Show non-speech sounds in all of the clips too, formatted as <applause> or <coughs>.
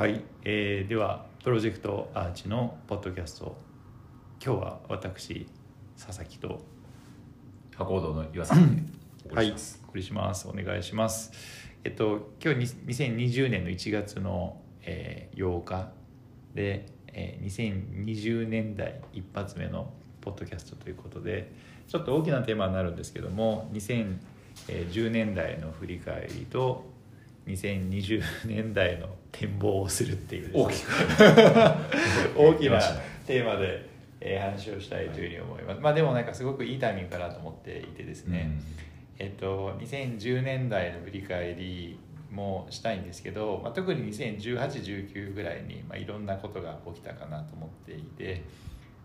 はい、えーではプロジェクトアーチのポッドキャスト今日は私佐々木と博報堂の岩崎でお送はいりします。お送りしますお願いしますえっと今日に2020年の1月の、えー8日で、えー2020年代一発目のポッドキャストということでちょっと大きなテーマになるんですけども2010年代の振り返りと2020年代の展望をするっていうね。大き <laughs> な出ましたねテーマで、えー話をしたいというふうに思います、まあでもなんかすごくいいタイミングかなと思っていてですね、えっと、2010年代の振り返りもしたいんですけど、まあ、特に201819ぐらいに、まあ、いろんなことが起きたかなと思っていて、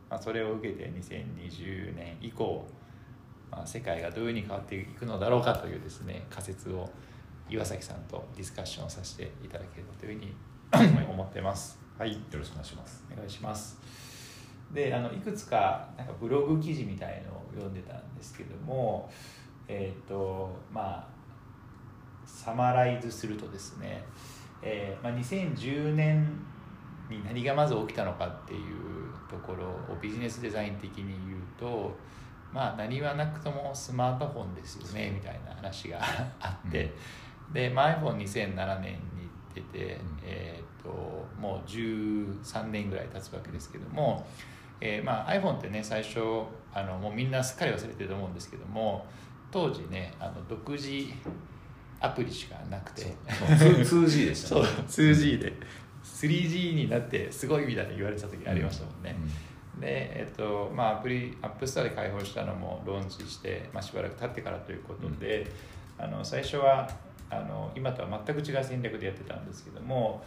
まあ、それを受けて2020年以降、まあ、世界がどういうふうに変わっていくのだろうかというですね仮説を岩崎さんとディスカッションさせていただければというふうに思ってます。はい。よろしくお願いします。お願いします。であのいくつかなんかブログ記事みたいのを読んでたんですけどもえっ、とまあサマライズするとですね、えーまあ、2010年に何がまず起きたのかっていうところをビジネスデザイン的に言うとまあ何はなくともスマートフォンですよねみたいな話があって、で、まあ、iPhone2007 年に出て、うん。えー、ともう13年ぐらい経つわけですけども、えーまあ、iPhone ってね最初あのもうみんなすっかり忘れてると思うんですけども当時ねあの独自アプリしかなくて。そう 2G でしたそうね。2G で。3G になってすごいみたいに言われてた時ありましたもんね、でえっとまあアプリアップストアで開放したのもローンチして、まあ、しばらく経ってからということで、あの最初はあの今とは全く違う戦略でやってたんですけども、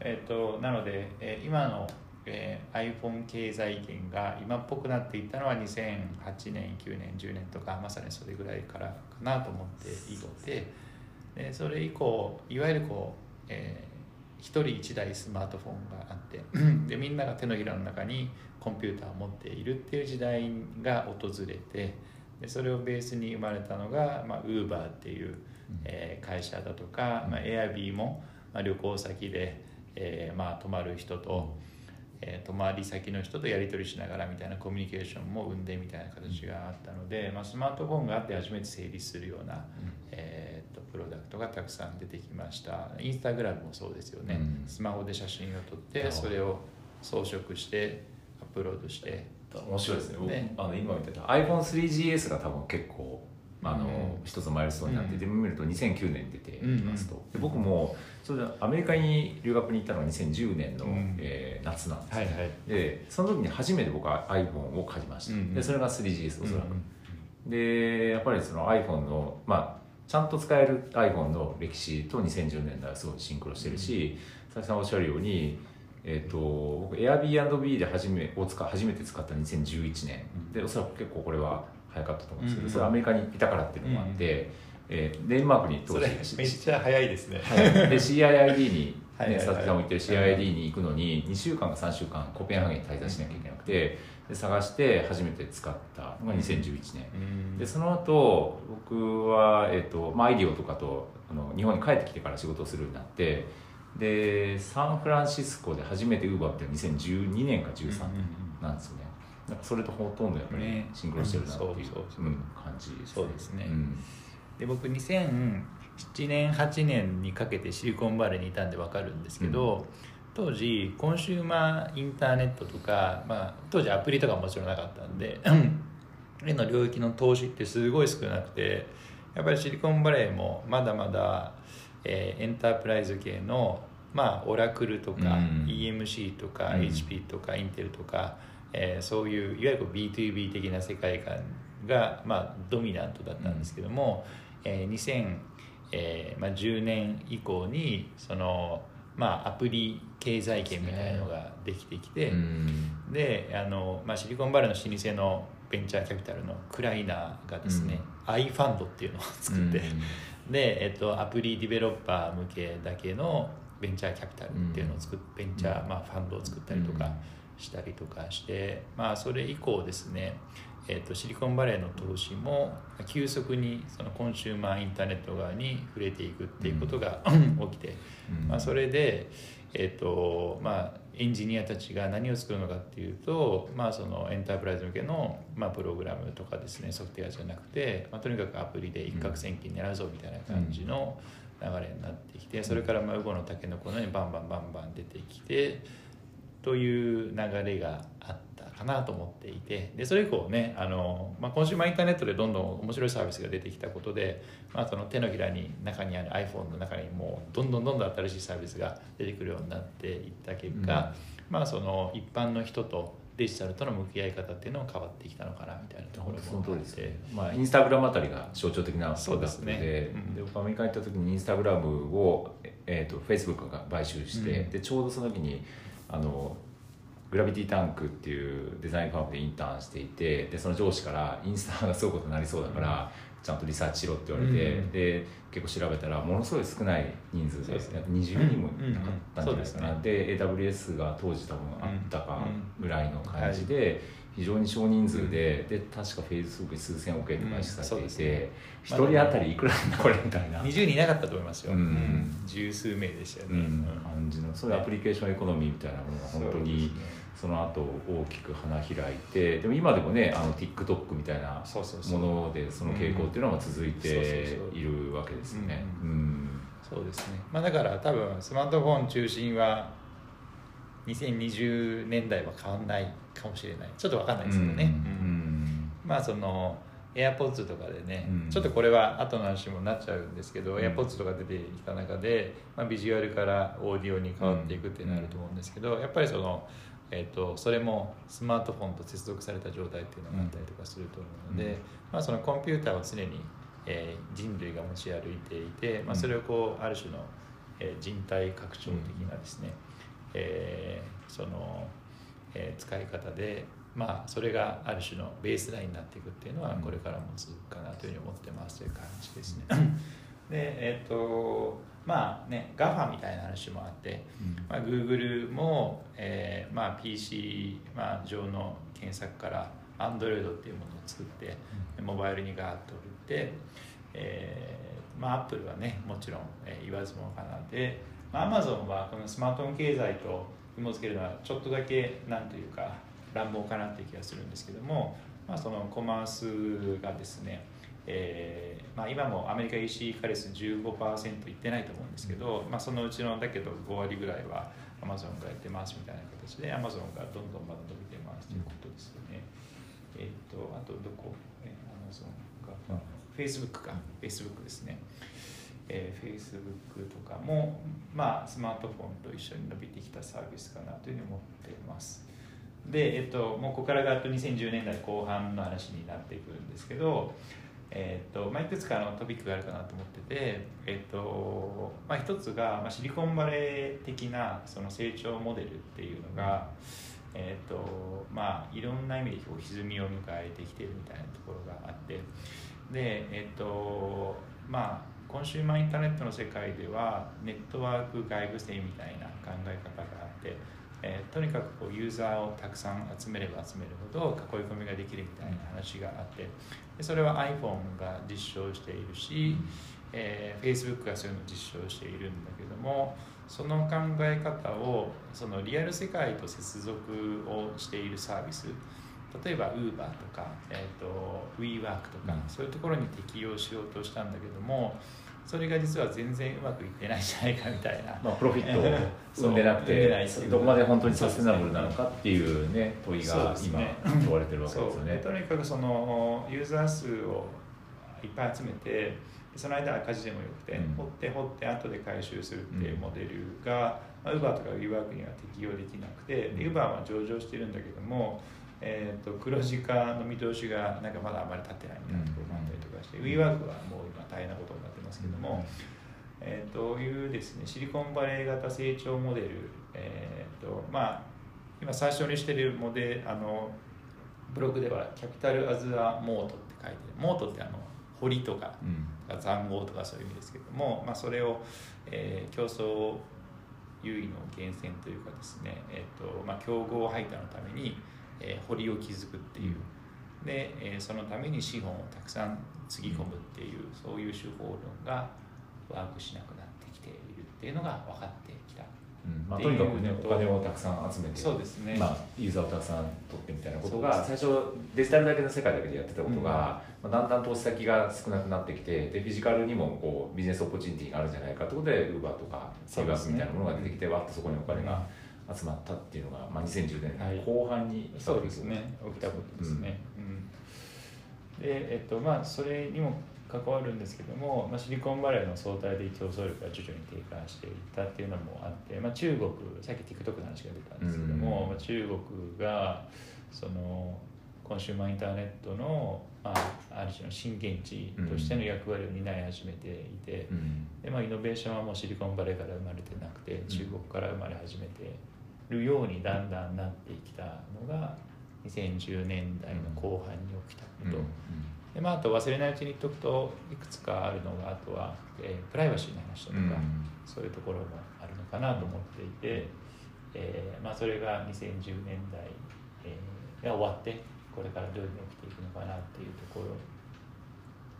えっとなので、えー今の、えー iPhone 経済圏が今っぽくなっていったのは2008年9年10年とかまさにそれぐらいからかなと思っていてでそれ以降いわゆるこう、えー一人一台スマートフォンがあって <clears throat> でみんなが手のひらの中にコンピューターを持っているっていう時代が訪れてでそれをベースに生まれたのが、まあ、Uber っていう、えー会社だとか、まあ、Airb も、まあ、旅行先で、えーまあ、泊まる人と、えー泊まり先の人とやり取りしながらみたいなコミュニケーションも生んでみたいな形があったので、まあ、スマートフォンがあって初めて成立するような、えー、とプロダクトがたくさん出てきました。インスタグラムもそうですよね、うん。スマホで写真を撮ってそれを装飾してアップロードして。面白いですね。僕ね。あの今た iPhone3GS が多分結構あの、うん。一つのマイルストーンになってて、見ると2009年に出ていますと、うんで僕もそれでアメリカに留学に行ったのが2010年の、うん。えー夏なんです、はいはい。でその時に初めて僕は iPhone を買いました、うんでそれが 3GS おそらく、うんでやっぱりその iPhone のまあちゃんと使える iPhone の歴史と2010年代はすごいシンクロしてるし、佐々木さんおっしゃるように、えー、と僕 Airbnb で初めを使初めて使った2011年。でおそらく結構これは早かったと思うんですけど、うんそれはアメリカにいたからっていうのもあって、えーデンマークに当そ時れめっちゃ早いですね、はい。で CIID に、ね、<laughs> 佐々木さんも言ってる CIID に行くのに2週間か3週間コペンハーゲンに滞在しなきゃいけなくてで探して初めて使ったのが2011年、うん。でその後僕は、えっとまあ、アイディオとかとあの日本に帰ってきてから仕事をするようになってでサンフランシスコで初めてウーバーって2012年か13年なんですよね、なんかそれとほとんどやっぱりね。シンクロしてるなっていう,、うん。そうそうそう。うん感じですね。そうですね。ん。で僕2007年8年にかけてシリコンバレーにいたんで分かるんですけど、当時コンシューマーインターネットとか、まあ、当時アプリとかももちろんなかったんで <coughs> への領域の投資ってすごい少なくてやっぱりシリコンバレーもまだまだ、えーエンタープライズ系の、まあ、オラクルとか、うん。EMC とか、うん。HP とかインテルとか、えーそういういわゆるこう B2B 的な世界観が、まあ、ドミナントだったんですけども、えー2010年以降にその、まあ、アプリ経済圏みたいなのができてきて、うん。であの、まあ、シリコンバレーの老舗のベンチャーキャピタルのクライナーがですね、i ファンドっていうのを作って、で、えっと、アプリディベロッパー向けだけのベンチャーキャピタルっていうのを作っベンチャー、まあ、ファンドを作ったりとかしたりとかして、まあ、それ以降ですね、えーと、シリコンバレーの投資も急速にそのコンシューマーインターネット側に触れていくっていうことが、起きて、まあ、それで、えーとまあ、エンジニアたちが何を作るのかっていうと、まあ、そのエンタープライズ向けの、まあ、プログラムとかですねソフトウェアじゃなくて、まあ、とにかくアプリで一攫千金狙うぞみたいな感じの流れになってきてそれからまあウゴのタケノコのようにバンバンバンバン出てきてという流れがあったかなと思っていてでそれ以降ねあの、まあ、今週もインターネットでどんどん面白いサービスが出てきたことで、まあ、その手のひらに中にある iPhone の中にもうどんどんどんどん新しいサービスが出てくるようになっていった結果、うん、まあ、その一般の人とデジタルとの向き合い方っていうのも変わってきたのかなみたいなところもあって、ね、まあ、インスタグラムあたりが象徴的なプロダクトでで、ねうん、アメリカに行った時にインスタグラムを、えーと、フェイスブックが買収して、うん、でちょうどその時にあのグラビティタンクっていうデザインファームでインターンしていてでその上司からインスタがすごいことになりそうだから、ちゃんとリサーチしろって言われて、うん、で結構調べたらものすごい少ない人数で、ね、20人もいなかったんじゃないですかな、うんうん、で、ね、AWS が当時多分あったかぐらいの感じで、非常に少人数で、で確かフェイスブックに数千億円で買収されていて、一、人当たりいくらなんだこれみたいな。20人いなかったと思いますよ、うん、十数名でしたよね、感じのそういうアプリケーションエコノミーみたいなものが本当に、その後大きく花開いてでも今でもねあの TikTok みたいなものでその傾向っていうのが続いているわけですよね。そうですね、まあ、だから多分スマートフォン中心は2020年代は変わんないかもしれない。ちょっと分かんないですけどね、まあその AirPods とかでね、うん、ちょっとこれは後の話もなっちゃうんですけど、うん、AirPods とか出てきた中で、まあ、ビジュアルからオーディオに変わっていくってなると思うんですけど、やっぱりそのえーと、それもスマートフォンと接続された状態っていうのがあったりとかすると思うので、うん、まあ、そのコンピューターを常に、えー、人類が持ち歩いていて、まあ、それをこうある種の、えー、人体拡張的なですね、うん、えー、その、えー、使い方で、まあ、それがある種のベースラインになっていくっていうのはこれからも続くかなというふうに思ってますという感じですね。でえっ、とまあね GAFA みたいな話もあって、まあ、Google も、えーまあ、PC、まあ、上の検索から Android っていうものを作って、モバイルにガーッと売って、えーまあ、Apple はねもちろん、えー、言わずもがなで、まあ、Amazon はこのスマートフォン経済と紐付けるのはちょっとだけなんというか乱暴かなっていう気がするんですけども、まあ、そのコマースがですねえーまあ、今もアメリカ EC 化率15%いってないと思うんですけど、まあ、そのうちのだけど5割ぐらいはアマゾンがやってますみたいな形でアマゾンがどんどんまだ伸びてますということですよね。えっ、ー、とあとどこ？アマゾンが、フェイスブックかフェイスブックですね。えー、Facebook とかも、まあ、スマートフォンと一緒に伸びてきたサービスかなというふうに思っています。で、えっと、もうここからがと2010年代後半の話になってくるんですけど、えーとまあ、いくつかのトピックがあるかなと思ってて、えーとまあ、一つが、まあ、シリコンバレー的なその成長モデルっていうのが、えーとまあ、いろんな意味でこう歪みを迎えてきてるみたいなところがあってで、えーとまあ、コンシューマーインターネットの世界ではネットワーク外部性みたいな考え方があって。えー、とにかくこうユーザーをたくさん集めれば集めるほど囲い込みができるみたいな話があってでそれは iPhone が実証しているし、えー、Facebook がそういうのを実証しているんだけどもその考え方をそのリアル世界と接続をしているサービス例えば Uber とか、えーと、WeWork とか、そういうところに適用しようとしたんだけどもそれが実は全然うまくいってないんじゃないかみたいな、まあ、プロフィットを生んでなくてどこまで本当にサステナブルなのかっていうね問いが今問われてるわけですよね。とにかくそのユーザー数をいっぱい集めてその間赤字でもよくて、うん、掘って掘って後で回収するっていうモデルが、うん、ウーバーとか WeWork には適用できなくて、ウーバーは上場してるんだけども、えーと、黒字化の見通しがなんかまだあまり立ってないみたいなところがあったりとかして、うん、WeWork はもう今大変なことになってますけども、えー、というですねシリコンバレー型成長モデル、えーとまあ、今最初にしてるモデあのブログではキャピタルアズアモートって書いてモートってあの堀とか、うん、残壕とかそういう意味ですけども、まあ、それを、えー、競争優位の源泉というかですね、えーとまあ、競合排他のために、えー、堀を築くっていう。で、えーそのために資本をたくさんつぎ込むっていう、そういう手法論がワークしなくなってきているっていうのが分かってきたうん。まあ、とにかくねお金をたくさん集めてそうですね、まあ、ユーザーをたくさん取ってみたいなことが最初デジタルだけの世界だけでやってたことが、まあ、だんだん投資先が少なくなってきてでフィジカルにもこうビジネスオポチュニティがあるんじゃないかということでウーバーとかセーバースみたいなものが出てきて、わっとそこにお金が集まったっていうのが、まあ、2010年はい。後半に来たそうですね。起きたことですね、うん。でえっとまあそれにも関わるんですけども、まあ、シリコンバレーの相対的競争力が徐々に低下していったっていうのもあって、まあ、中国さっき TikTok の話が出たんですけども、うん。まあ、中国がそのコンシューマーインターネットの、まあ、ある種の震源地としての役割を担い始めていて、うん。でまあ、イノベーションはもうシリコンバレーから生まれてなくて中国から生まれ始めてるようにだんだんなってきたのが2010年代の後半に起きたこと、でまあ、あと忘れないうちに言っとくといくつかあるのがあとは、えープライバシーの話だとか、そういうところもあるのかなと思っていて、えーまあ、それが2010年代、えーが終わってこれからどういうふうに起きていくのかなっていうところ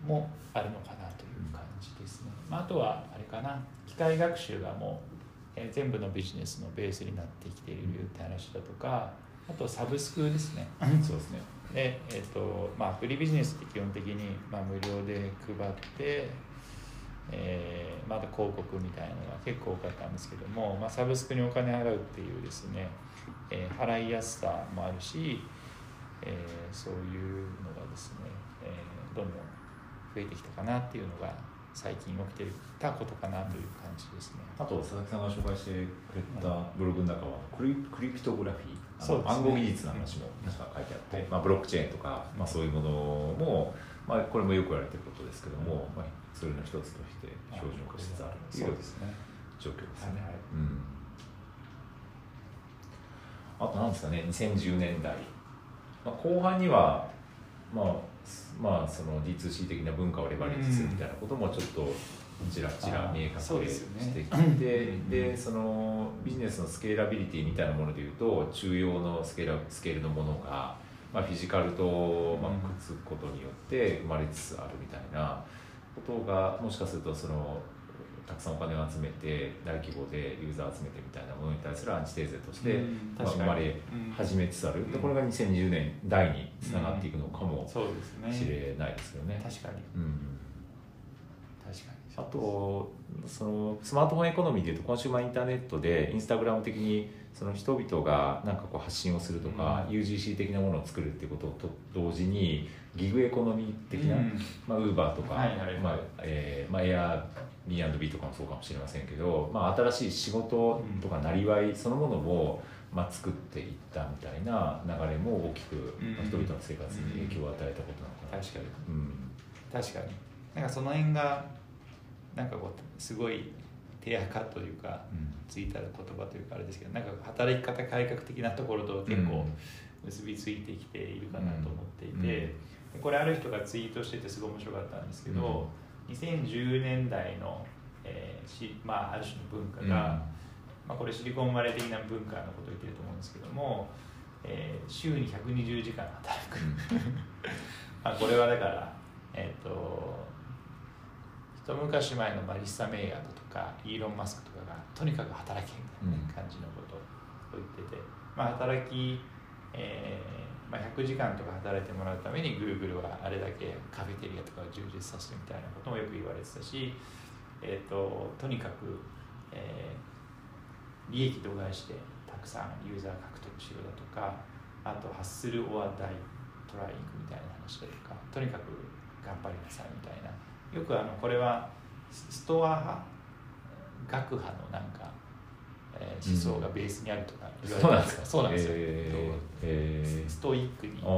もあるのかなという感じですね。まあ、あとはあれかな機械学習がもう、えー全部のビジネスのベースになってきているって話だとかあとサブスクですね。そうですねで、えっとまあ、アプリビジネスって基本的に、まあ、無料で配って、えーまた広告みたいなのが結構多かったんですけども、まあ、サブスクにお金払うっていうですね、えー払いやすさもあるし、えーそういうのがですね、えーどんどん増えてきたかなっていうのが最近起きてたことかなという感じですね。あと佐々木さんが紹介してくれたブログの中はクリクリプトグラフィーそうね暗号技術の話も確か書いてあって、まあ、ブロックチェーンとか、まあ、そういうものも、まあ、これもよく言われてることですけども、まあ、それの一つとして標準化しつつあるというそうですね。状況ですね。はいはいうんあとなんですかね2010年代、まあ、後半にはまあまあその D2C 的な文化をレバレッジするみたいなこともちょっとちらちら見え隠れしてきて、うん。でそのビジネスのスケーラビリティみたいなものでいうと中央のスケーラスケールのものが、まあ、フィジカルと、まあ、くっつくことによって生まれつつあるみたいなことがもしかするとそのたくさんお金を集めて大規模でユーザー集めてみたいなものに対するアンチテーゼとして、うんま生まれうん。始めつつある、でうん。これが2020年代につながっていくのかもそうですね。しれないですけどね。確かに。うん。確かに。あとそのスマートフォンエコノミーでいうとコンシューマーインターネットでインスタグラム的にその人々がなんかこう発信をするとか、うん。UGC 的なものを作るっていうことと同時にギグエコノミー的な、うん。まあ、ウーバーとか、はいはいはい。まあえーまあ、エア B&B とかもそうかもしれませんけど、まあ、新しい仕事とかなりわいそのものを、まあ、作っていったみたいな流れも大きく、まあ人々の生活に影響を与えたことなのかな、確かに。うん。確かに。なんかその辺がなんかこうすごい手垢というかついた言葉というかあれですけどなんか働き方改革的なところと結構結びついてきているかなと思っていて、うん。でこれある人がツイートしててすごい面白かったんですけど、2010年代の、えーしまあ、ある種の文化が、まあ、これシリコンバレー的な文化のことを言ってると思うんですけども、えー週に120時間働く。<laughs> まあこれはだからえっ、と一昔前のマリッサ・メイヤードとかイーロン・マスクとかがとにかく働けみたいな感じのことを言ってて、まあ、働き、えーまあ、100時間とか働いてもらうために Google はあれだけカフェテリアとかを充実させるみたいなこともよく言われてたし、えー、ととにかく、えー利益度外してたくさんユーザー獲得しろだとかあとハッスル・オア・ダイ・トライングみたいな話だとかとにかく頑張りなさいみたいな。よくあのこれはストア派学派のなんか、えー思想がベースにあるとか言われてそうなんですか？そうなんですよ、えー。えー。ストイックにとにかく、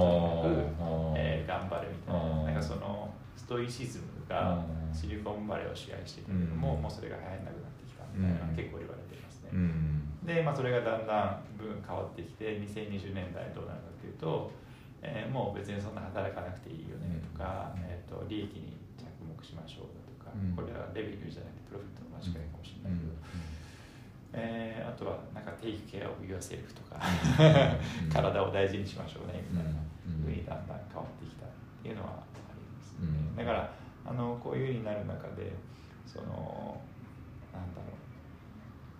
えー。頑張るみたいななんかそのストイシズムがシリコンバレーを支配してたけども、うん。もうそれが流行らなくなってきたみたいな結構言われていますね、うん。で、まあ、それがだんだん分変わってきて2020年代どうなるかというと、えーもう別にそんな働かなくていいよねとか、うん。えー、と利益に着目しましょうだとか、うん。これはレベニューじゃなくてプロフィットの間違いかもしれないけど、えーあとはなんかテイクケアを yourself とか <laughs> 体を大事にしましょうねみたいな、うん。ふうにだんだん変わってきたっていうのはありますね、うん。だからあのこういうふうになる中でそのなんだろう、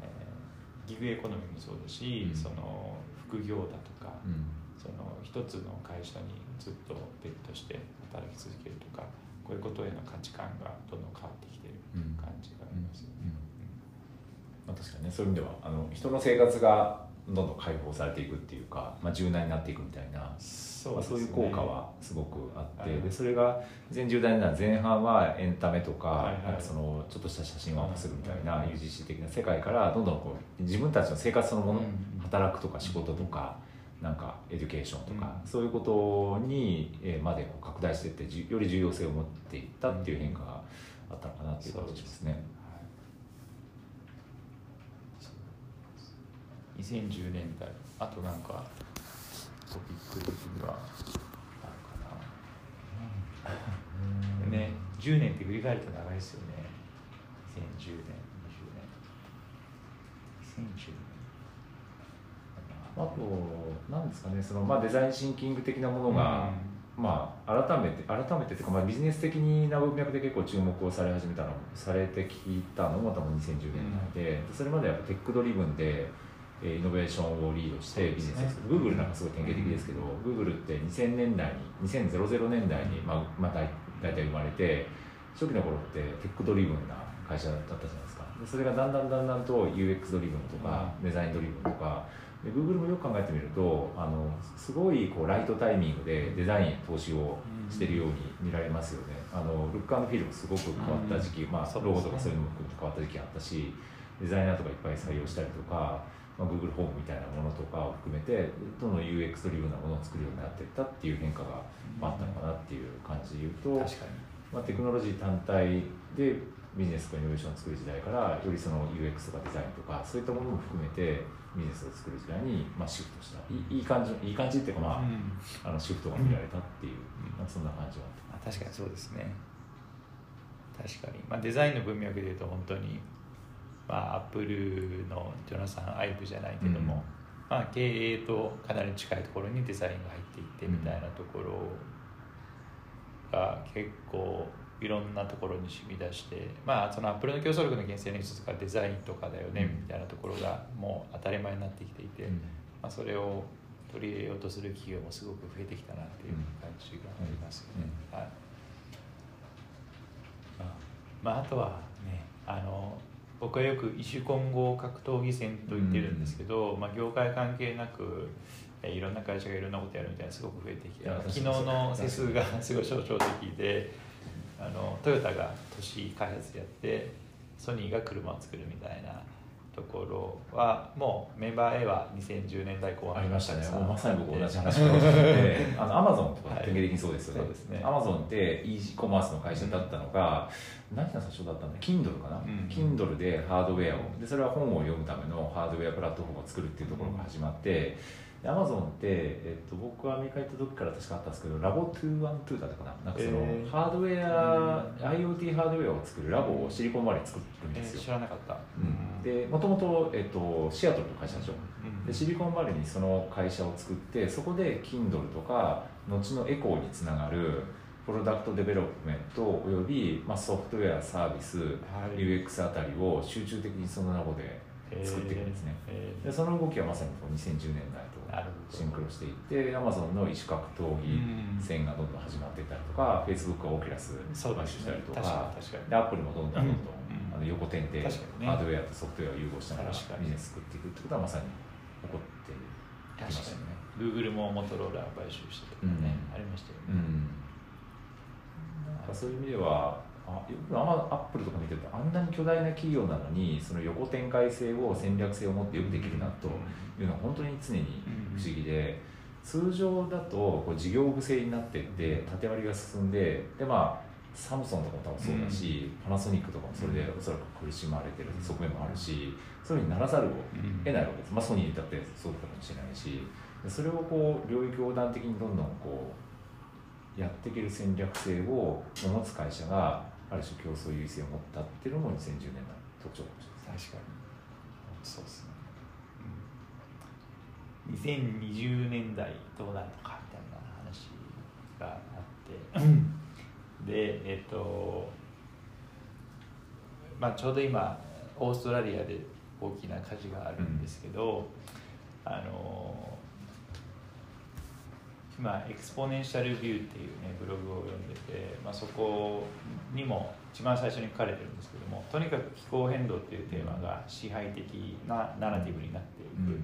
えーギグエコノミーもそうだし、うん。その副業だとか、うん。その一つの会社にずっとベットして働き続けるとかこういうことへの価値観がどんどん変わってきてるうん。感じがありますよね。まあ、確かにねそういう意味ではあの人の生活がどんどん解放されていくっていうか、まあ、柔軟になっていくみたいなそまあ、そういう効果はすごくあって、はい。でそれが2010年代の前半はエンタメとか,、はいはい。なんかそのちょっとした写真をアップするみたいなはい UGC 的な世界からどんどんこう自分たちの生活そのもの、うん。働くとか仕事とか、なんか education とか、うん。そういうことに、えーまでこう拡大していってじより重要性を持っていったっていう変化があったのかなっていう感じしますね。はい2010年代あとなんかトピック的にはあるかな、ね10年って振り返ると長いですよね。2010年20年2010年あとなんですかねその、まあ、デザインシンキング的なものが、まあ、改めて改めてというか、まあ、ビジネス的な文脈で結構注目をされ始めたのされてきたのも多分2010年代で,、それまでやっぱ tech driven で、えーイノベーションをリードしてビジネスをする、Google なんかすごい典型的ですけど、Google って2000年代に2000年代に、まあまあ、大大体生まれて初期の頃って tech driven な会社だったじゃないですか。でそれがだんだんだんだんと UX ドリブンとか、 design driven とかで Google もよく考えてみるとあのすごいこうライトタイミングでデザインへ投資をしてるように見られますよね。あのルックアンドフィールもすごく変わった時期、まあ、ロゴとかそういうのも含めて変わった時期あったしデザイナーとかいっぱい採用したりとか、まあ、Google ホームみたいなものとかを含めてどんどん UX ドリブンなものを作るようになっていったっていう変化がまああったのかなっていう感じで言うと、確かに。まあ、テクノロジー単体でビジネスとかイノベーションを作る時代からよりその UX とかデザインとかそういったものも含めてビジネスを作る時代にまあシフトした。いいいい感じいい感じっていうかまあ,、うん。あのシフトが見られたっていう、うんまあ、そんな感じはあっあ確かにそうですね。確かに、まあ、デザインの文脈でいうと本当にまあアップルのジョナサン・アイブじゃないけども、うん。まあ、経営とかなり近いところにデザインが入っていってみたいなところが結構いろんなところに染み出してまあそのアップルの競争力の源泉の一つがデザインとかだよねうん。みたいなところがもう当たり前になってきていて、た、まあ、それを取り入れようとする企業もすごく増えてきたなっていう感じがありますよね。はい。まあ、あとはねあの僕はよく異種混合格闘技戦と言ってるんですけど、まあ、業界関係なくえいろんな会社がいろんなことやるみたいなすごく増えてきて昨日の世数が <laughs> すごい象徴的であのトヨタが都市開発やってソニーが車を作るみたいなところはもうメンバー A は2010年代後半ありましたね。さもうまさに僕同じ話をしてあのアマゾンとかはい典型的にそうですよね、アマゾンって e コマースの会社だったのが、何が最初だったんだ Kindle かな、うん Kindle でハードウェアをでそれは本を読むためのハードウェアプラットフォームを作るっていうところが始まって、で Amazon って、えっと、僕はアメリカ行った時から確かあったんですけどラボ212だったかな。なんかその、えー。ハードウェア、IoT ハードウェアを作るラボをシリコンバレーに作るんえーですよ、知らなかった、うん。でもともと、えっと、シアトルの会社でしょうん。でシリコンバレーにその会社を作ってそこで Kindle とか後のエコーにつながる product development および、まあ、ソフトウェアサービス、はい。UX あたりを集中的にそのラボで作っていくんですね、えー。でその動きはまさにこう2010年代シンクロしていって Amazon の異種格闘技うん。戦がどんどん始まっていったりとか Facebook は Oculus 買収したりとかでアップルもどんどんどんどん、うん。あの横転でハードウェアとソフトウェアを融合しながらビジネス作っていくってことはまさに起こってきましたよね。Google もモトローラ買収してとかね、うん。ありましたよね、そういう意味ではあよくあんまアップルとか見てるとあんなに巨大な企業なのにその横展開性を戦略性を持ってよくできるなというのは本当に常に不思議で、通常だとこう事業不正になってって縦割りが進んででまあサムソンとかも多分そうだし、パナソニックとかもそれでおそらく苦しまれてる側面もあるしそういうふうにならざるをうん。得ないわけです、まあ、ソニーだってそうかもしれないしでそれをこう領域横断的にどんどんこうやっていける戦略性を持つ会社がある種競争優位性を持ったっていうのも2010年の特徴かもしれない。確かに。そうですね、うん、2020年代どうなるのかみたいな話があって。でえっ、とまあちょうど今オーストラリアで大きな火事があるんですけど、あの今エクスポネンシャルビューっていうねブログを読んでて、まあ、そこにも一番最初に書かれてるんですけどもとにかく気候変動っていうテーマが支配的なナラティブになっていく、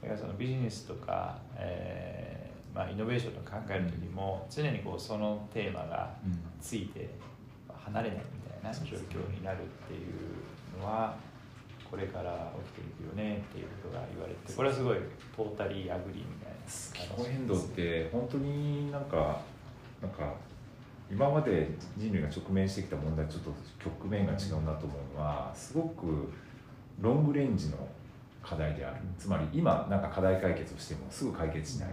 だからそのビジネスとか、えーまあ、イノベーションを考える時も常にこうそのテーマがついて離れないみたいな状況になるっていうのはこれから起きていくよねっていうことが言われてこれはすごい totally agree みたいな。気候変動って本当になんかなんか今まで人類が直面してきた問題ちょっと局面が違うなと思うのはすごく long range の課題である。つまり今なんか課題解決をしてもすぐ解決しない。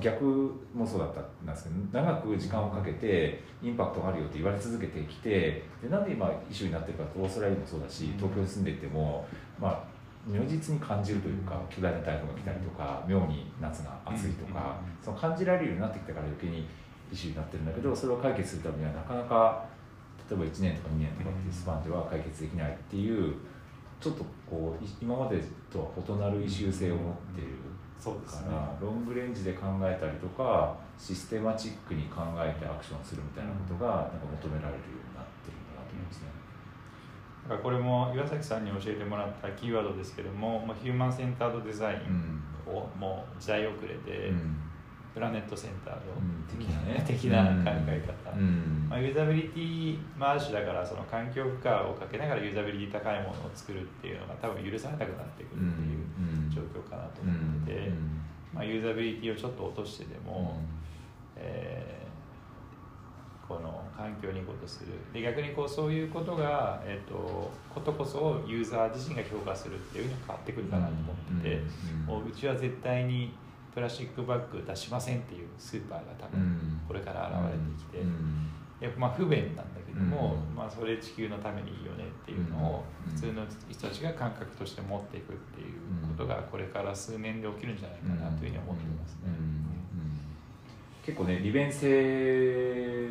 逆もそうだったんですけど長く時間をかけてインパクトがあるよって言われ続けてきてでなんで今イシューになってるかってオーストラリアもそうだし東京に住んでいてもまあ如実に感じるというか巨大な台風が来たりとか妙に夏が暑いとかその感じられるようになってきたから余計にイシューになってるんだけどそれを解決するためにはなかなか例えば1年とか2年とかっていうスパンでは解決できないっていうちょっとこう今までとは異なる異臭性を持っているそうですね。からロングレンジで考えたりとかシステマチックに考えてアクションするみたいなことがなんか求められるようになってるんだなと思いますね。だからこれも岩崎さんに教えてもらったキーワードですけども、まあ、ヒューマンセンタードデザインをもう時代遅れで、プラネットセンタード、的なね。<laughs> 的な考え方、うん。まあ、ユーザビリティマーシュだからその環境負荷をかけながらユーザビリティ高いものを作るっていうのが多分許されなくなってくるっていう状況かなと思ってて、まあ、ユーザビリティをちょっと落としてでも、えーこの環境にいいことする。で逆にこうそういうことが、えー、とことこそユーザー自身が評価するっていうふうに変わってくるかなと思ってて、もううちは絶対にプラスチックバッグ出しませんっていうスーパーが多分これから現れてきて、でまあ、不便なんだけども、まあ、それ地球のためにいいよねっていうのを普通の人たちが感覚として持っていくっていうことがこれから数年で起きるんじゃないかなというふうに思ってますね。結構ね利便性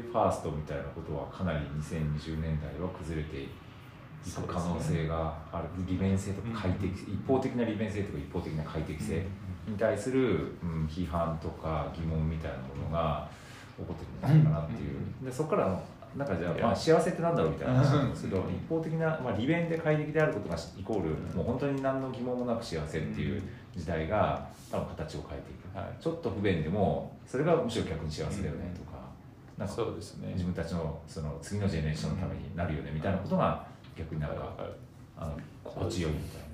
ファーストみたいなことはかなり2020年代は崩れていく可能性がある、利便性とか快適、一方的な利便性とか一方的な快適性に対する、うん、批判とか疑問みたいなものが起こってるんじゃないかなっていう、でそこからのなんかじゃあ、まあ、幸せってなんだろうみたいな話なんですけど一方的な、まあ、利便で快適であることがイコールもう本当に何の疑問もなく幸せっていう時代が多分形を変えていく、はい、ちょっと不便でもそれがむしろ逆に幸せだよねとか,、なんかそうですね。自分たちのその次のジェネレーションのためになるよねみたいなことが逆になんか、あの心地よいみたいな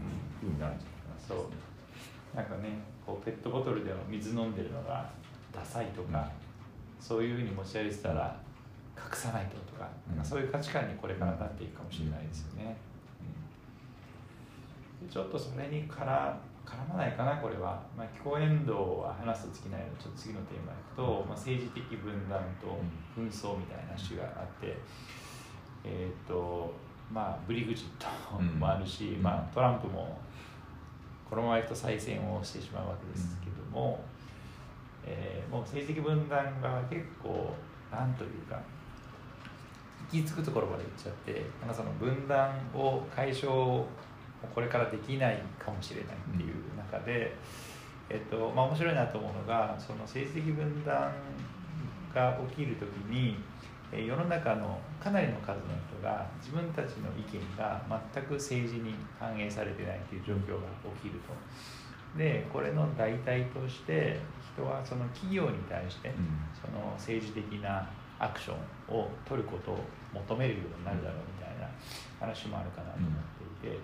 ふうになるんじゃないかな。そうなんかねこうペットボトルでは水飲んでるのがダサいとか、そういうふうに持ち歩いてたら隠さないととか、うん。そういう価値観にこれからなっていくかもしれないですよね、うん。でちょっとそれに絡絡まないかなこれは、まあ、気候変動は話すと尽きないのでちょっと次のテーマいくと、まあ、政治的分断と紛争みたいな話があって、えっ、とまあブリグジットもあるし、まあ、トランプもこのままいくと再選をしてしまうわけですけども、えーもう政治的分断が結構なんというか行き着くところまで行っちゃってなんかその分断を解消をこれからできないかもしれないっていう中で、えっとまあ、面白いなと思うのがその政治的分断が起きる時にえー世の中のかなりの数の人が自分たちの意見が全く政治に反映されてないという状況が起きると。でこれの代替として人はその企業に対してその政治的なアクションを取ることを求めるようになるだろうみたいな話もあるかなと思っていて、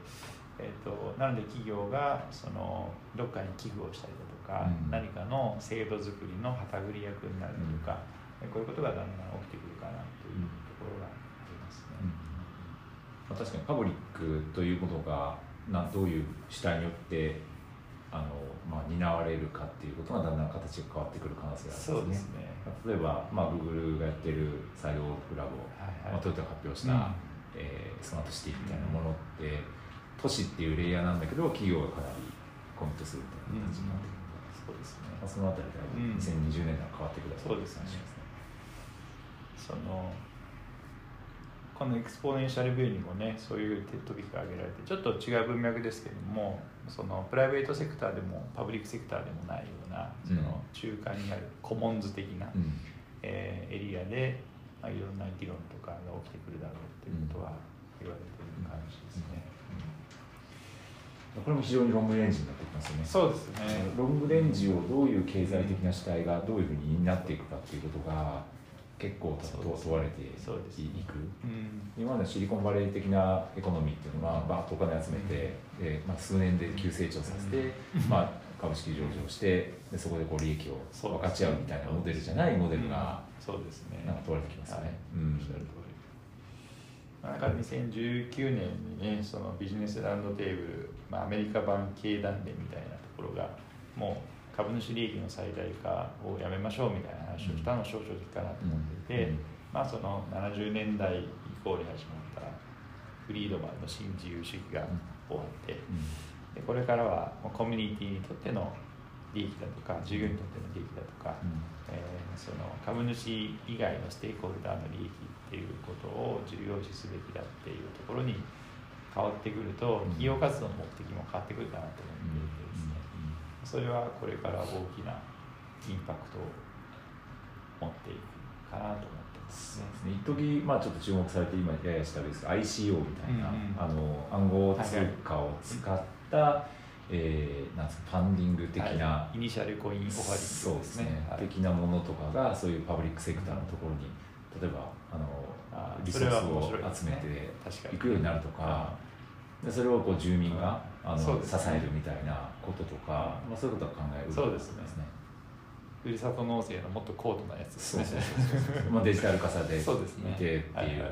えー、となので企業がそのどっかに寄付をしたりだとか、うん。何かの制度作りの旗振り役になるとか、こういうことがだんだん起きてくるかなというところがありますね。まあ、確かにパブリックということがなどういう主体によってあの、まあ、担われるかっていうことがだんだん形が変わってくる可能性があるんですね。ね。例えば、まあ、Google がやってるサイドクラボ、はいまあ、トヨタが発表した、うん。えースマートシティみたいなものって、都市っていうレイヤーなんだけど企業がかなりコミットするみたいな形になってくるので、そうですね。まあ、そのあたりがうん。2020年代は変わってくるだろそうですねそのこのエクスポネンシャルビューにもねそういうトピックが挙げられてちょっと違う文脈ですけどもそのプライベートセクターでもパブリックセクターでもないようなその中間にあるコモンズ的な、うんえーエリアで、まあ、いろんな議論とかが起きてくるだろうっていうことは言われてる感じですね。これも非常にロングレンジになってきますよね。そうですね。ロングレンジをどういう経済的な主体がどういうふうになっていくかっていうことが結構そうです問われていそうです。いく。うん。今までのシリコンバレー的なエコノミーっていうのは、バーッとお金集めて、でまあ、数年で急成長させて、まあ、株式上場してでそこでこう利益を分かち合うみたいなモデルじゃないモデルがそうですね。なんか問われてきますよね。はい。うん。おっしゃる通り。まあ、だから2019年にねそのビジネスラウンドテーブル、まあ、アメリカ版経団連みたいなところがもう株主利益の最大化をやめましょうみたいな話をしたのを少々時かなと思っていて、うん。まあ、その70年代以降に始まったフリードマンの新自由主義が終わってでこれからはコミュニティにとっての利益だとか従業員にとっての利益だとか、えーその株主以外のステークホルダーの利益っていうことを重要視すべきだっていうところに変わってくると企業活動の目的も変わってくるかなと思っていてですねそれはこれから大きなインパクトを持っていくかなと思ってます。ね。一時まあちょっと注目されて今やや下ですけど ICO みたいな、うんうんあの暗号通貨を使った、えーなんですかファンディング的な、はいイニシャルコインオファリングそうですね、はい。的なものとかがそういうパブリックセクターのところに例えばあのリソあースを集めて確かに。いくようになるとかでそれをこう住民があの、ね。えるみたいなこととか、まあ、そういうことは考える。そうですね。ふるさと納税のもっと高度なやつですね。そうそうそうそう、まあ、デジタル化されていてそうですね。っていうのはいはい。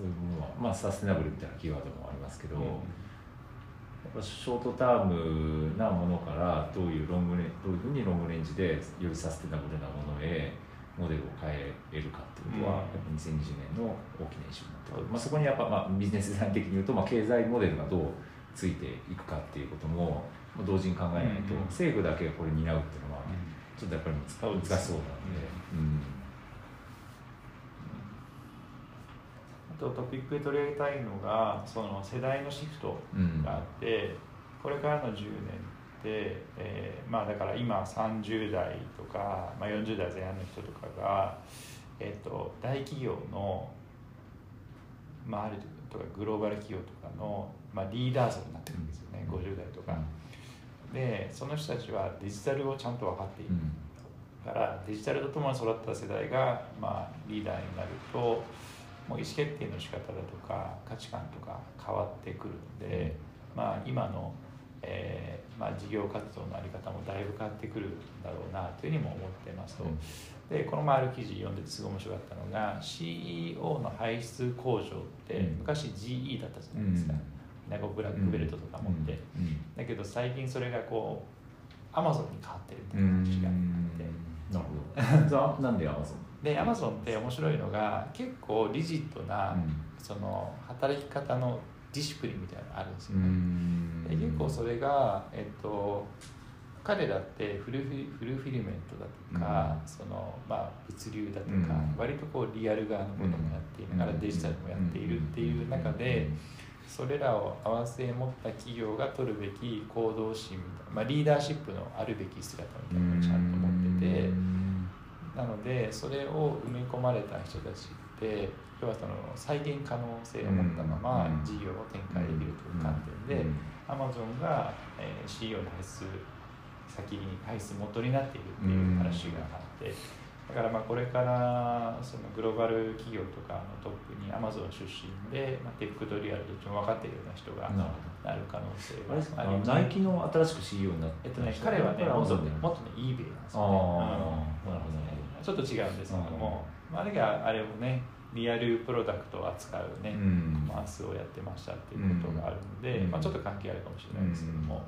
そういうものは、まあ、サステナブルみたいなキーワードもありますけど、やっぱショートタームなものからどういうロングレンどういうふうにロングレンジでよりサステナブルなものへモデルを変えれるかっていうことは、うん。やっぱ2020年の大きなイシューまあ、そこにやっぱ、まあ、ビジネスデザイン的に言うと、まあ、経済モデルがどうついていくかっていうこともまあ同時に考えないと、うんうん。政府だけがこれ担うっていうのは、ちょっとやっぱり難しそうなんで、うん。あとトピックで取り上げたいのがその世代のシフトうん。があって、これからの10年って、えーまあだから今30代とか、まあ、40代前半の人とかが、えー、と大企業の、まあ、あるとかグローバル企業とかの、まあ、リーダー層になってるんですよね、うん。50代とか。でその人たちはデジタルをちゃんと分かっている。うん。からデジタルとともに育った世代が、まあ、リーダーになるともう意思決定の仕方だとか価値観とか変わってくるので、まあ、今の、えーまあ、事業活動の在り方もだいぶ変わってくるんだろうなというふうにも思ってますと、うんでこの前ある記事読んでてすごい面白かったのが CEO の排出工場ってうん。昔 GE だったじゃないですか、なん。かブラックベルトとか持って、うん。だけど最近それがこうアマゾンに変わってるみたういな話があんって。なるほど。<laughs> なんでアマゾンでアマゾンって面白いのが結構リジットな、その働き方のディシプリンみたいなのがあるんですよね、で結構それが、えっと、彼らって fulfi fulfillment だとか、うん。そのまあ、物流だとか、うん。割とこうリアル側のこともやっていながら、うんデジタルもやっているっていう中で、それらを合わせ持った企業が取るべき行動指針みたいな、まあ、リーダーシップのあるべき姿みたいなのをちゃんと持ってて。なのでそれを埋め込まれた人たちって要はその再現可能性を持ったままうん。事業を展開できるという観点で、アマゾンが、えー CEO の先に排出元になっているっていう話があって、だからまあこれからそのグローバル企業とかのトップにアマゾン出身で、まあ、テックとリアルどっちも分かっているような人がなる可能性があります。ナイキの新しく CEO になってえっとね、彼はね、もっとね、ももっとね、eBay なんですあよね。あなるほど。なるちょっと違うんですけども、まあ、あれがあれをねリアルプロダクトを扱うね、うん。コマースをやってましたっていうことがあるので、うん。まあ、ちょっと関係あるかもしれないですけども、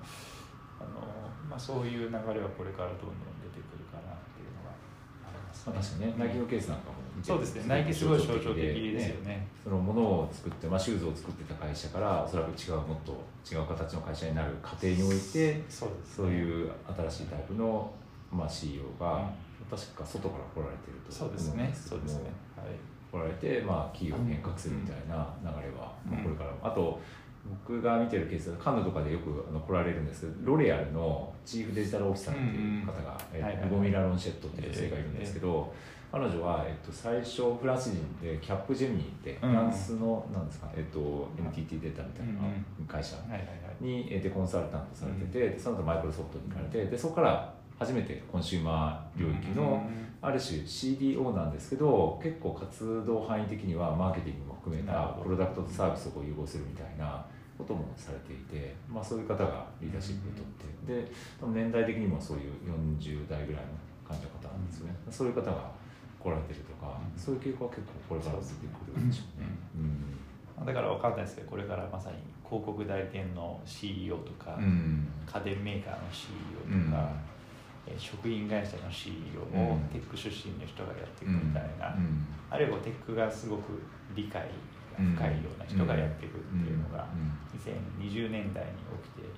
あのまあ、そういう流れはこれからどんどん出てくるかなっていうのがありますまあ、確かにね。ナイキのケースなんかもそうですね。ナイキすごい象徴的ですよね。そのものを作って、まあ、シューズを作ってた会社からおそらく違うもっと違う形の会社になる過程においてそうです、そういう新しいタイプの、まあ、CEO が確か外から来られてるとそうですね。そうですね。はい。来られて、まあ、企業を変革するみたいな流れは、まあ、これからあと僕が見てるケースカンヌとかでよくあの来られるんですけどロレアルのチーフデジタルオフィサーっていう方が、えールゴミラ・ロンシェットっていう女性がいるんですけど、彼女は、えっと、最初フランス人でキャップジェミニってフランスの、なん。ですか、えっと、NTT データみたいな会社に、えでコンサルタントされてて、でその後マイクロソフトに行かれてでそこから初めてコンシューマー領域のある種 CDO なんですけど結構活動範囲的にはマーケティングも含めたプロダクトとサービスを融合するみたいなこともされていて、まあ、そういう方がリーダーシップを取ってで年代的にもそういう40代ぐらいの患者方なんですよね、そういう方が来られてるとか、そういう傾向は結構これから出てくるんでしょうね。うん、だから分かんないですけどこれからまさに広告代理店の CEO とか、うん、家電メーカーの CEO とか、うん、食品会社の CEO をテック出身の人がやっていくみたいな、あるいはテックがすごく理解が深いような人がやっていくっていうのが2020年代に起きている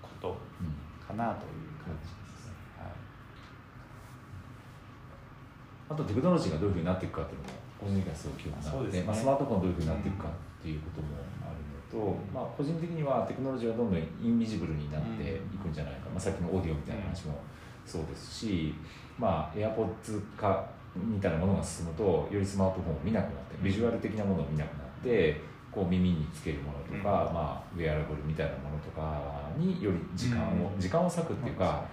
ことかなという感じです。あとテクノロジーがどういうふうになっていくかっていうのも個人的にはすごく興味があって、ね、まあ、スマートフォンどういうふうになっていくかっていうこともと、まあ、個人的にはテクノロジーがどんどんインビジブルになっていくんじゃないか、まあ、さっきのオーディオみたいな話もそうですし、まあ、AirPods 化みたいなものが進むとよりスマートフォンを見なくなってビジュアル的なものを見なくなってこう耳につけるものとか、まあ、ウェアラブルみたいなものとかにより時間を、時間を割くっていうか、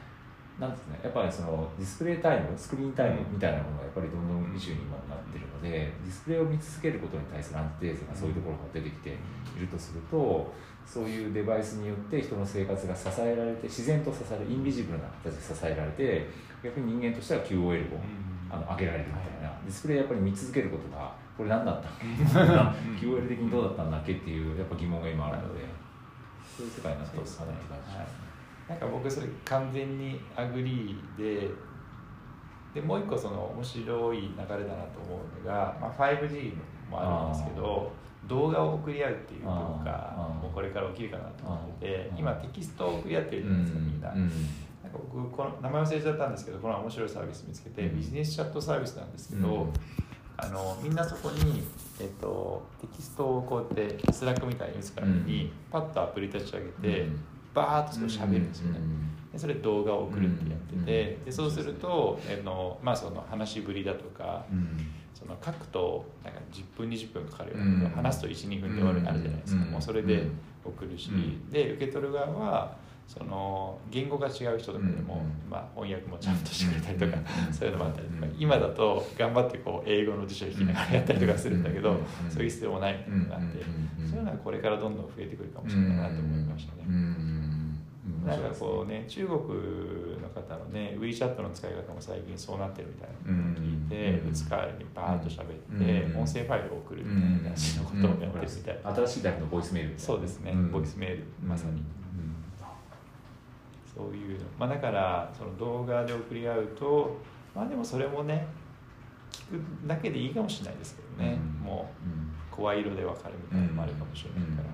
なんですね、やっぱりそのディスプレイタイムスクリーンタイムみたいなものがやっぱりどんどんイシューに今なってるのでディスプレイを見続けることに対するアンチテーゼがそういうところから出てきているとするとそういうデバイスによって人の生活が支えられて自然と支えるインビジブルな形で支えられて逆に人間としては QOL をあの上げられるみたいな。ディスプレイやっぱり見続けることがこれ何だったの QOL 的にどうだったんだっけ？っていうやっぱ疑問が今あるのでそういう世界になってなって感じします。なんか僕それ完全に agree ででもう一個その面白い流れだなと思うのが、まあ、5G もあるんですけど動画を送り合うっていう文化もこれから起きるかなと思ってて今テキストを送り合ってるじゃないですかみんな。なんか僕この名前忘れちゃったんですけどこの面白いサービス見つけてビジネスチャットサービスなんですけど、あのみんなそこに、えっと、テキストをこうやって Slack みたいに打つ代わりに、パッとアプリ立ち上げて、バーッとそれ喋るんですよね、でそれ動画を送るってやってて、でそうすると、えのまあ、その話しぶりだとか、その書くとなんか10分20分かかるような話すと1、2分で終わるあるじゃないですか、もうそれで送るし、で受け取る側はその言語が違う人とかでも、まあ、翻訳もちゃんとしてくれたりとか、そういうのもあったりとか、今だと頑張ってこう英語の辞書引きながらやったりとかするんだけど、そういう必要もないみたいなのがあって、そういうのはこれからどんどん増えてくるかもしれないなと思いましたね。なんかこうね中国の方のね WeChat の使い方も最近そうなってるみたいなのを聞いて、打つ代わりにバーッと喋って、音声ファイルを送るみたいな感じのことをやってるみたいな、新しいタイプのボイスメールそうですね、ボイスメールまさに、そういうの、まあ、だからその動画で送り合うとまあでもそれもね聞くだけでいいかもしれないですけどね、もう声色で分かるみたいなのもあるかもしれないから。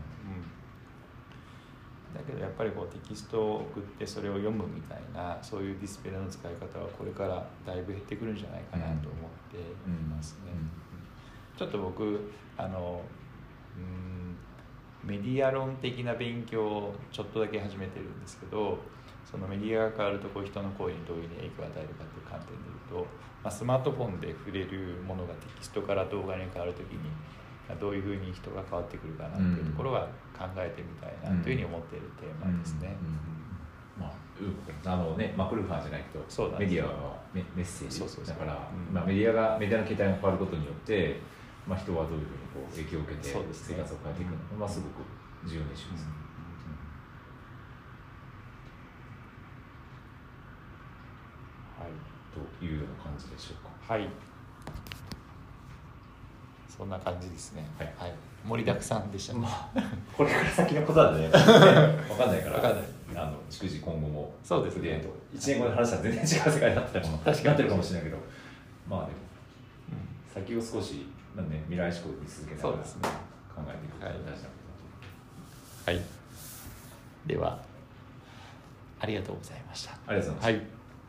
だけどやっぱりこうテキストを送ってそれを読むみたいなそういうディスプレイの使い方はこれからだいぶ減ってくるんじゃないかなと思っていますね。ちょっと僕あのうんメディア論的な勉強をちょっとだけ始めてるんですけどそのメディアが変わるとこう人の声にどういう影響を与えるかという観点でいうと、まあ、スマートフォンで触れるものがテキストから動画に変わるときにどういうふうに人が変わってくるかなっていうところは考えてみたいなというふうに思っているテーマですね。まあ、あのね、マクルファーじゃないけど、ね、メディアはメメッセージ。だから、まあ、メディアがメディアの形態が変わることによって、まあ、人はどういうふうにこう影響を受けて生活を変えていくのか、まあ、すごく重要なイシューです、はい、というような感じでしょうか。はいそんな感じですね。はい。はい、盛りだくさんでした、ね、まあ、これから先のことなんでね、<laughs> わかんないから。わかんない。あの、逐次今後も。そうですね。一年後で話したら全然違う世界になってたも確かになってるかもしれないけど。まあでも、うん、先を少し、なんね、未来志向に続けながら、ね、考えていくことが大事なことはい。はい。では、ありがとうございました。ありがとうございました。はい。